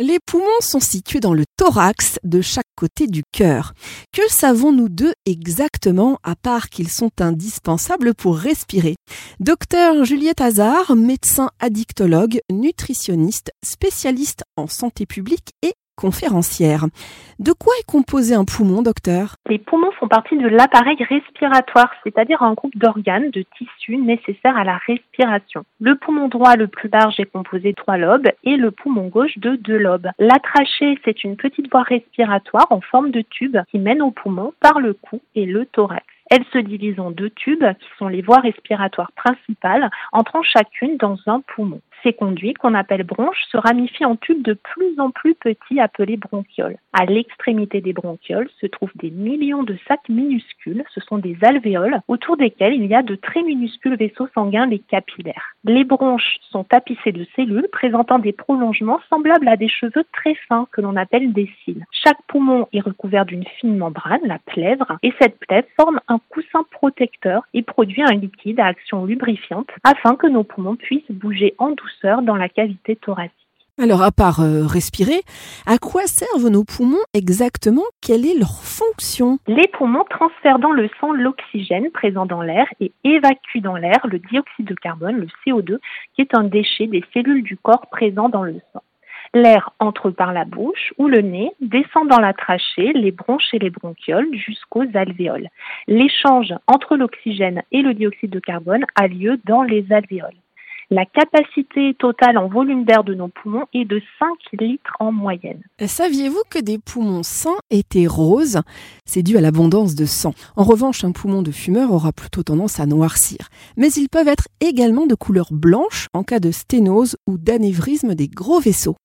Les poumons sont situés dans le thorax de chaque côté du cœur. Que savons-nous d'eux exactement à part qu'ils sont indispensables pour respirer? Docteur Juliette Hazard, médecin addictologue, nutritionniste, spécialiste en santé publique et conférencière. De quoi est composé un poumon, docteur? Les poumons font partie de l'appareil respiratoire, c'est-à-dire un groupe d'organes, de tissus nécessaires à la respiration. Le poumon droit le plus large est composé de trois lobes et le poumon gauche de deux lobes. La trachée, c'est une petite voie respiratoire en forme de tube qui mène au poumon par le cou et le thorax. Elle se divise en deux tubes qui sont les voies respiratoires principales, entrant chacune dans un poumon. Ces conduits, qu'on appelle bronches, se ramifient en tubes de plus en plus petits appelés bronchioles. À l'extrémité des bronchioles se trouvent des millions de sacs minuscules, ce sont des alvéoles, autour desquels il y a de très minuscules vaisseaux sanguins, les capillaires. Les bronches sont tapissées de cellules présentant des prolongements semblables à des cheveux très fins que l'on appelle des cils. Chaque poumon est recouvert d'une fine membrane, la plèvre, et cette plèvre forme un coussin protecteur et produit un liquide à action lubrifiante afin que nos poumons puissent bouger en douceur dans la cavité thoracique. Alors, à part euh, respirer, à quoi servent nos poumons exactement? Quelle est leur fonction? Les poumons transfèrent dans le sang l'oxygène présent dans l'air et évacuent dans l'air le dioxyde de carbone, le CO2, qui est un déchet des cellules du corps présent dans le sang. L'air entre par la bouche ou le nez, descend dans la trachée, les bronches et les bronchioles jusqu'aux alvéoles. L'échange entre l'oxygène et le dioxyde de carbone a lieu dans les alvéoles. La capacité totale en volume d'air de nos poumons est de 5 litres en moyenne. Saviez-vous que des poumons sains étaient roses? C'est dû à l'abondance de sang. En revanche, un poumon de fumeur aura plutôt tendance à noircir. Mais ils peuvent être également de couleur blanche en cas de sténose ou d'anévrisme des gros vaisseaux.